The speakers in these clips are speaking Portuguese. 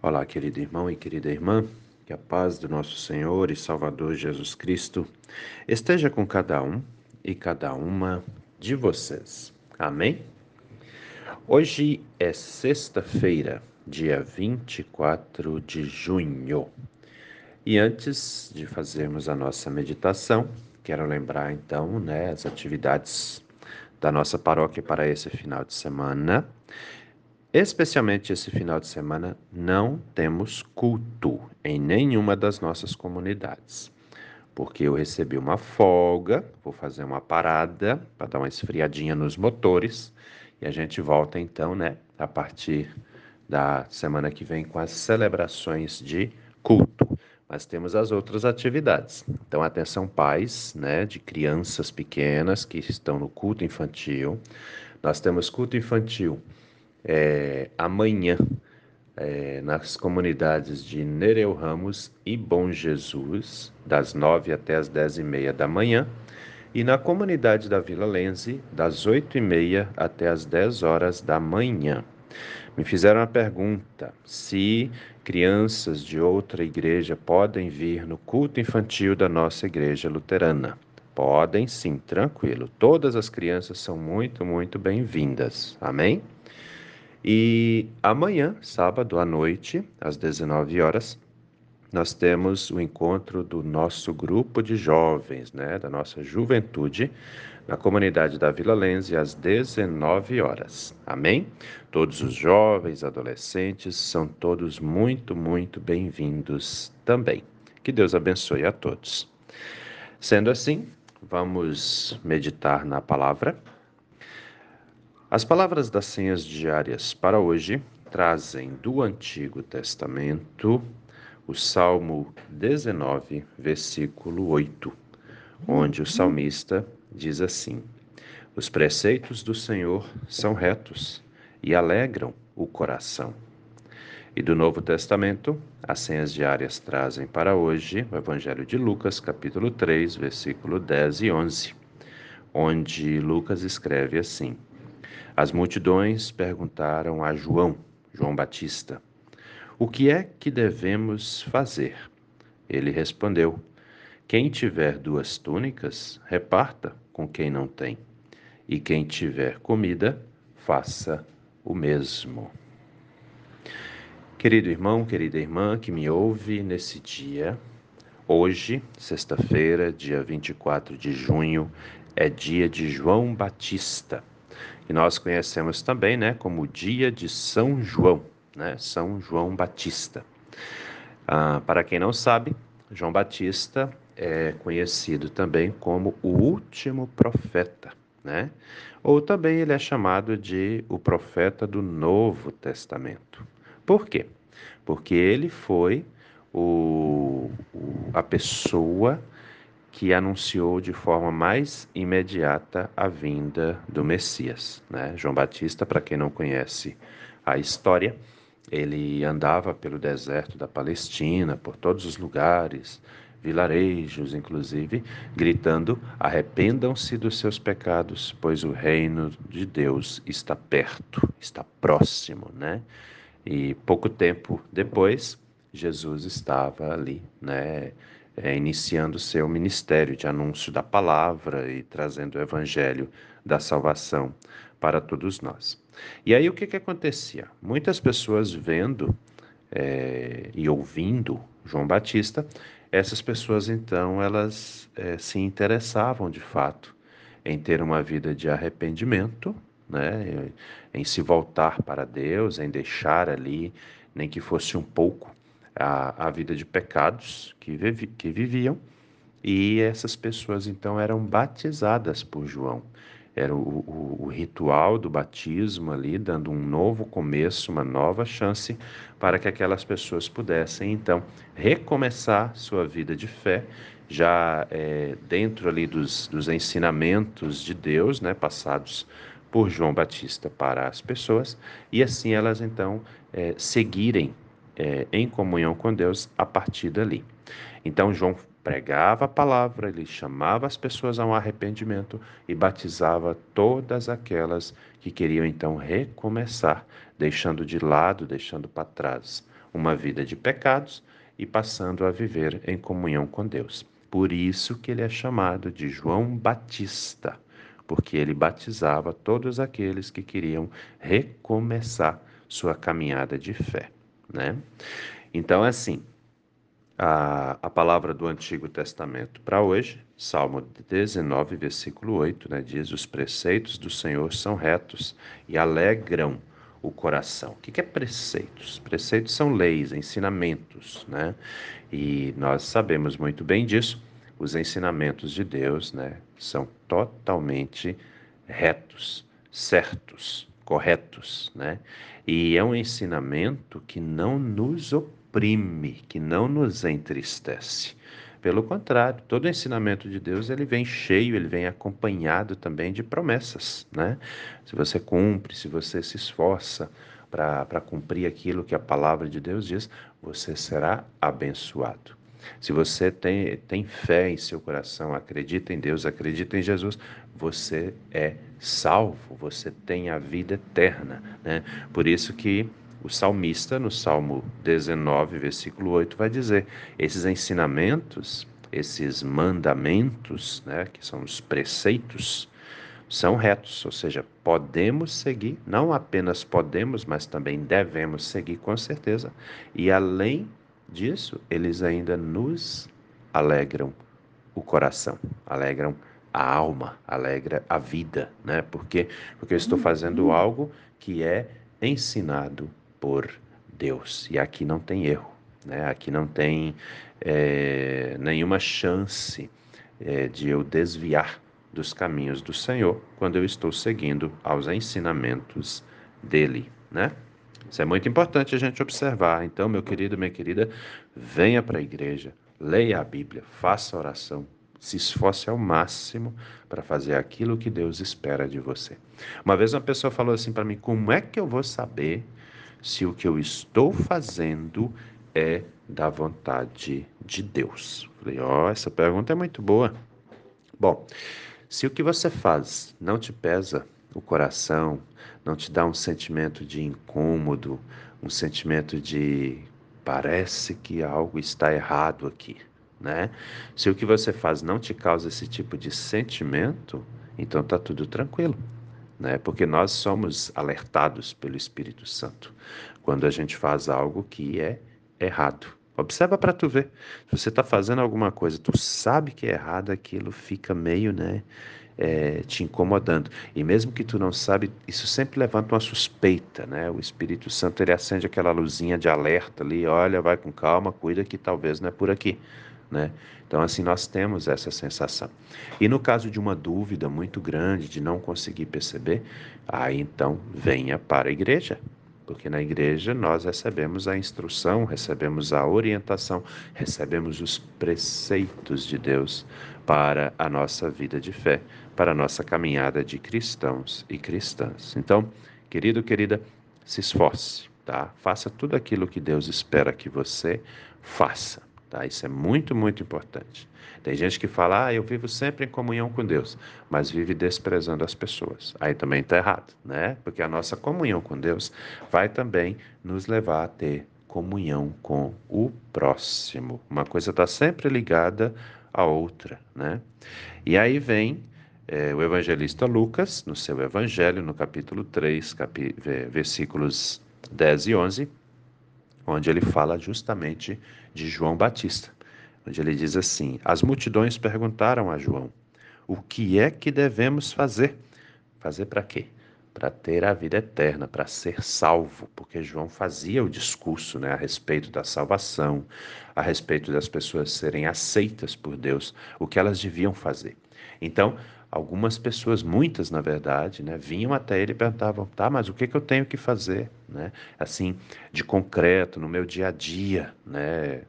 Olá, querido irmão e querida irmã, que a paz do nosso Senhor e Salvador Jesus Cristo esteja com cada um e cada uma de vocês. Amém? Hoje é sexta-feira, dia 24 de junho. E antes de fazermos a nossa meditação, quero lembrar então né, as atividades da nossa paróquia para esse final de semana. Especialmente esse final de semana, não temos culto em nenhuma das nossas comunidades, porque eu recebi uma folga, vou fazer uma parada para dar uma esfriadinha nos motores e a gente volta então, né, a partir da semana que vem com as celebrações de culto. Mas temos as outras atividades. Então, atenção pais, né, de crianças pequenas que estão no culto infantil. Nós temos culto infantil é, amanhã é, nas comunidades de Nereu Ramos e Bom Jesus, das nove até as dez e meia da manhã, e na comunidade da Vila Lense, das oito e meia até as dez horas da manhã. Me fizeram a pergunta se crianças de outra igreja podem vir no culto infantil da nossa igreja luterana. Podem sim, tranquilo. Todas as crianças são muito, muito bem-vindas. Amém? E amanhã, sábado à noite, às 19 horas, nós temos o encontro do nosso grupo de jovens, né, da nossa juventude, na comunidade da Vila Lense, às 19 horas. Amém? Todos os jovens, adolescentes, são todos muito, muito bem-vindos também. Que Deus abençoe a todos. Sendo assim, vamos meditar na palavra. As palavras das senhas diárias para hoje trazem do Antigo Testamento o Salmo 19, versículo 8, onde o salmista diz assim: Os preceitos do Senhor são retos e alegram o coração. E do Novo Testamento, as senhas diárias trazem para hoje o Evangelho de Lucas, capítulo 3, versículo 10 e 11, onde Lucas escreve assim: as multidões perguntaram a João, João Batista, o que é que devemos fazer? Ele respondeu: Quem tiver duas túnicas, reparta com quem não tem, e quem tiver comida, faça o mesmo. Querido irmão, querida irmã que me ouve nesse dia, hoje, sexta-feira, dia 24 de junho, é dia de João Batista que nós conhecemos também né, como dia de São João, né, São João Batista. Ah, para quem não sabe, João Batista é conhecido também como o último profeta, né? Ou também ele é chamado de o profeta do Novo Testamento. Por quê? Porque ele foi o, o, a pessoa que anunciou de forma mais imediata a vinda do Messias. Né? João Batista, para quem não conhece a história, ele andava pelo deserto da Palestina, por todos os lugares, vilarejos, inclusive, gritando: arrependam-se dos seus pecados, pois o reino de Deus está perto, está próximo, né? E pouco tempo depois, Jesus estava ali, né? É, iniciando seu ministério de anúncio da palavra e trazendo o evangelho da salvação para todos nós. E aí o que, que acontecia? Muitas pessoas vendo é, e ouvindo João Batista, essas pessoas então elas é, se interessavam de fato em ter uma vida de arrependimento, né, em se voltar para Deus, em deixar ali, nem que fosse um pouco, a, a vida de pecados que, vivi, que viviam, e essas pessoas então eram batizadas por João. Era o, o, o, ritual do batismo ali, dando um novo começo, uma nova chance para que aquelas pessoas pudessem então recomeçar sua vida de fé, já é, dentro ali dos, dos ensinamentos de Deus, né, passados por João Batista para as pessoas, e assim elas então é, seguirem é, em comunhão com Deus a partir dali. Então, João pregava a palavra, ele chamava as pessoas a um arrependimento e batizava todas aquelas que queriam então recomeçar, deixando de lado, deixando para trás uma vida de pecados e passando a viver em comunhão com Deus. Por isso que ele é chamado de João Batista, porque ele batizava todos aqueles que queriam recomeçar sua caminhada de fé, né? Então, assim, a, a palavra do Antigo Testamento para hoje, Salmo 19, versículo 8, né, diz: Os preceitos do Senhor são retos e alegram o coração. O que é preceitos? Preceitos são leis, ensinamentos, né? E nós sabemos muito bem disso. Os ensinamentos de Deus, né, são totalmente retos, certos, corretos, né? E é um ensinamento que não nos oprime, que não nos entristece. Pelo contrário, todo ensinamento de Deus ele vem cheio, ele vem acompanhado também de promessas, né? Se você cumpre, se você se esforça para cumprir aquilo que a palavra de Deus diz, você será abençoado. Se você tem, tem fé em seu coração, acredita em Deus, acredita em Jesus, você é salvo, você tem a vida eterna, né? Por isso que o salmista, no Salmo 19, versículo 8, vai dizer: esses ensinamentos, esses mandamentos, né, que são os preceitos, são retos, ou seja, podemos seguir, não apenas podemos, mas também devemos seguir com certeza. E além disso, eles ainda nos alegram o coração, alegram a alma, alegra a vida, né? Porque porque eu estou fazendo algo que é ensinado por Deus. E aqui não tem erro, né? aqui não tem é, nenhuma chance é, de eu desviar dos caminhos do Senhor quando eu estou seguindo aos ensinamentos dele. Né? Isso é muito importante a gente observar. Então, meu querido, minha querida, venha para a igreja, leia a Bíblia, faça oração, se esforce ao máximo para fazer aquilo que Deus espera de você. Uma vez uma pessoa falou assim para mim: como é que eu vou saber se o que eu estou fazendo é da vontade de Deus? Falei, ó, oh, essa pergunta é muito boa. Bom, se o que você faz não te pesa o coração, não te dá um sentimento de incômodo, um sentimento de parece que algo está errado aqui, né? Se o que você faz não te causa esse tipo de sentimento, então tá tudo tranquilo né? Porque nós somos alertados pelo Espírito Santo quando a gente faz algo que é errado. Observa para tu ver. Se você está fazendo alguma coisa, tu sabe que é errado, aquilo fica meio, né, é, te incomodando. E mesmo que tu não sabe, isso sempre levanta uma suspeita, né? O Espírito Santo ele acende aquela luzinha de alerta ali, olha, vai com calma, cuida que talvez não é por aqui né? Então, assim, nós temos essa sensação. E no caso de uma dúvida muito grande, de não conseguir perceber, aí então venha para a igreja, porque na igreja nós recebemos a instrução, recebemos a orientação, recebemos os preceitos de Deus para a nossa vida de fé, para a nossa caminhada de cristãos e cristãs. Então, querido, querida, se esforce, tá? Faça tudo aquilo que Deus espera que você faça. Tá? Isso é muito, muito importante. Tem gente que fala, ah, eu vivo sempre em comunhão com Deus, mas vive desprezando as pessoas. Aí também está errado, né? Porque a nossa comunhão com Deus vai também nos levar a ter comunhão com o próximo. Uma coisa está sempre ligada à outra, né? E aí vem é, o evangelista Lucas, no seu evangelho, no capítulo 3, capi versículos 10 e 11, onde ele fala justamente de João Batista, onde ele diz assim: As multidões perguntaram a João: O que é que devemos fazer? Fazer para quê? Para ter a vida eterna, para ser salvo, porque João fazia o discurso né, a respeito da salvação, a respeito das pessoas serem aceitas por Deus, o que elas deviam fazer. Então, algumas pessoas, muitas na verdade, né, vinham até ele e perguntavam: tá, mas o que, que eu tenho que fazer? Né? Assim, de concreto, no meu dia a dia, né?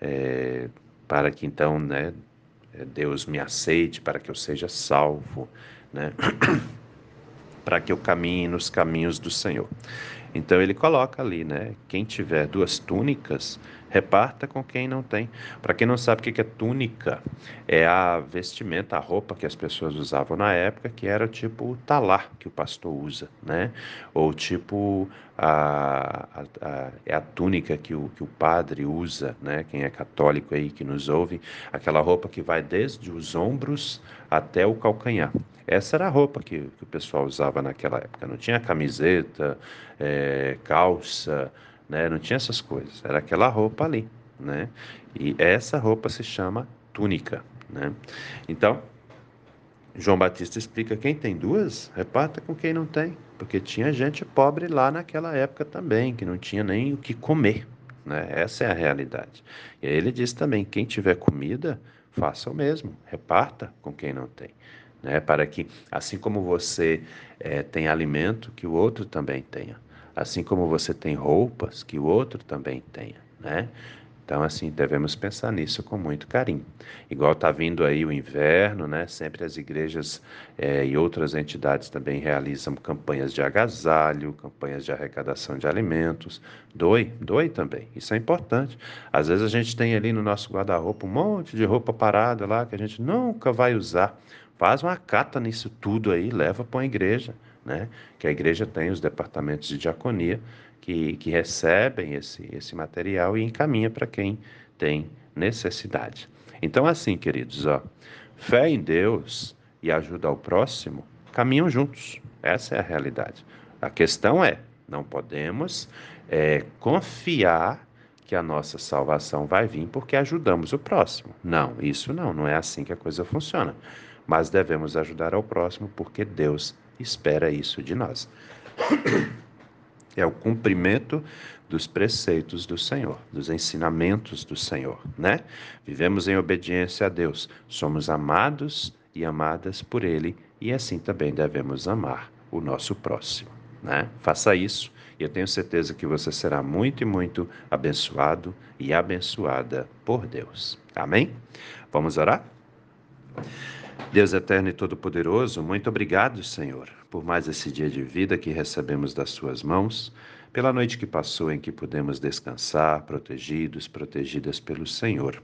É, para que então né, Deus me aceite, para que eu seja salvo, né? para que eu caminhe nos caminhos do Senhor. Então ele coloca ali, né? Quem tiver duas túnicas, reparta com quem não tem. Para quem não sabe o que é túnica, é a vestimenta, a roupa que as pessoas usavam na época, que era tipo o talar que o pastor usa, né? Ou tipo a, a, a, é a túnica que o, que o padre usa, né? Quem é católico aí que nos ouve, aquela roupa que vai desde os ombros até o calcanhar. Essa era a roupa que, que o pessoal usava naquela época. Não tinha camiseta, é, calça, né? Não tinha essas coisas. Era aquela roupa ali, né? E essa roupa se chama túnica, né? Então, João Batista explica: quem tem duas, reparta com quem não tem, porque tinha gente pobre lá naquela época também, que não tinha nem o que comer, né? Essa é a realidade. E aí ele diz também: quem tiver comida, faça o mesmo, reparta com quem não tem. Né, para que, assim como você é, tem alimento, que o outro também tenha assim como você tem roupas que o outro também tenha, né? Então, assim, devemos pensar nisso com muito carinho. Igual está vindo aí o inverno, né? Sempre as igrejas é, e outras entidades também realizam campanhas de agasalho, campanhas de arrecadação de alimentos. Doe, doe também. Isso é importante. Às vezes a gente tem ali no nosso guarda-roupa um monte de roupa parada lá que a gente nunca vai usar. Faz uma cata nisso tudo aí, leva para a igreja né? que a igreja tem os departamentos de diaconia que, que recebem esse, esse material e encaminha para quem tem necessidade. Então, assim, queridos, ó, fé em Deus e ajuda ao próximo caminham juntos. Essa é a realidade. A questão é, não podemos é, confiar que a nossa salvação vai vir porque ajudamos o próximo. Não, isso não, não é assim que a coisa funciona. Mas devemos ajudar ao próximo porque Deus espera isso de nós. É o cumprimento dos preceitos do Senhor, dos ensinamentos do Senhor, né? Vivemos em obediência a Deus, somos amados e amadas por Ele e assim também devemos amar o nosso próximo, né? Faça isso e eu tenho certeza que você será muito e muito abençoado e abençoada por Deus. Amém? Vamos orar? Deus eterno e todo-poderoso, muito obrigado, Senhor, por mais esse dia de vida que recebemos das Suas mãos, pela noite que passou em que pudemos descansar, protegidos, protegidas pelo Senhor.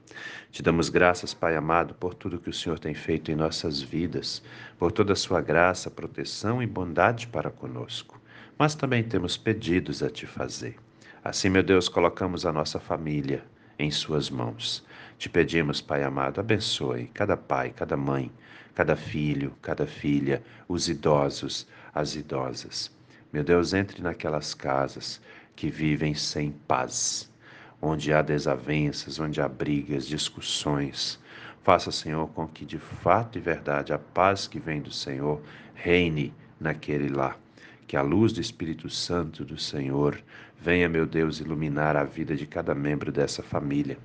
Te damos graças, Pai amado, por tudo que o Senhor tem feito em nossas vidas, por toda a Sua graça, proteção e bondade para conosco. Mas também temos pedidos a Te fazer. Assim, meu Deus, colocamos a nossa família em Suas mãos. Te pedimos, Pai amado, abençoe cada pai, cada mãe, cada filho, cada filha, os idosos, as idosas. Meu Deus, entre naquelas casas que vivem sem paz, onde há desavenças, onde há brigas, discussões. Faça, Senhor, com que de fato e verdade a paz que vem do Senhor reine naquele lar. Que a luz do Espírito Santo do Senhor venha, meu Deus, iluminar a vida de cada membro dessa família.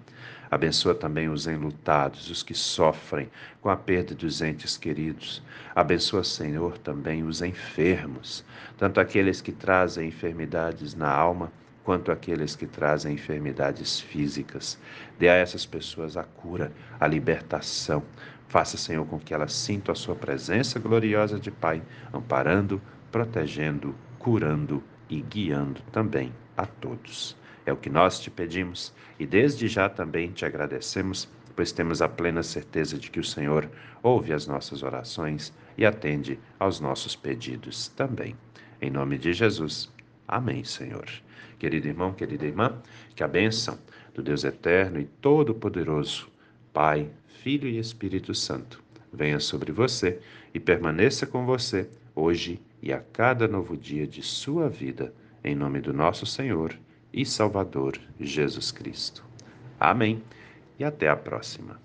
Abençoa também os enlutados, os que sofrem com a perda dos entes queridos. Abençoa, Senhor, também os enfermos, tanto aqueles que trazem enfermidades na alma, quanto aqueles que trazem enfermidades físicas. Dê a essas pessoas a cura, a libertação. Faça, Senhor, com que elas sintam a sua presença gloriosa de Pai, amparando, protegendo, curando e guiando também a todos. É o que nós te pedimos e desde já também te agradecemos, pois temos a plena certeza de que o Senhor ouve as nossas orações e atende aos nossos pedidos também. Em nome de Jesus. Amém, Senhor. Querido irmão, querida irmã, que a bênção do Deus eterno e todo-poderoso, Pai, Filho e Espírito Santo, venha sobre você e permaneça com você hoje e a cada novo dia de sua vida, em nome do nosso Senhor e Salvador Jesus Cristo. Amém e até a próxima.